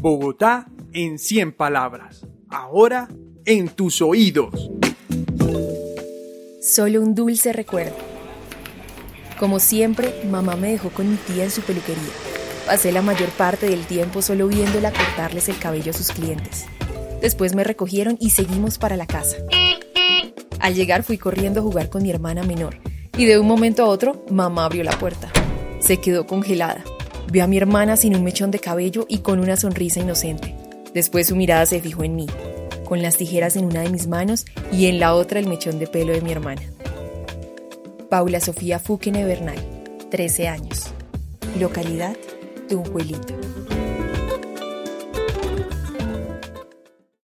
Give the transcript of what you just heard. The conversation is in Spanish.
Bogotá en 100 palabras. Ahora en tus oídos. Solo un dulce recuerdo. Como siempre, mamá me dejó con mi tía en su peluquería. Pasé la mayor parte del tiempo solo viéndola cortarles el cabello a sus clientes. Después me recogieron y seguimos para la casa. Al llegar fui corriendo a jugar con mi hermana menor y de un momento a otro mamá abrió la puerta. Se quedó congelada. Vio a mi hermana sin un mechón de cabello y con una sonrisa inocente. Después su mirada se fijó en mí, con las tijeras en una de mis manos y en la otra el mechón de pelo de mi hermana. Paula Sofía Fuquene Bernal, 13 años. Localidad Tunjuelito.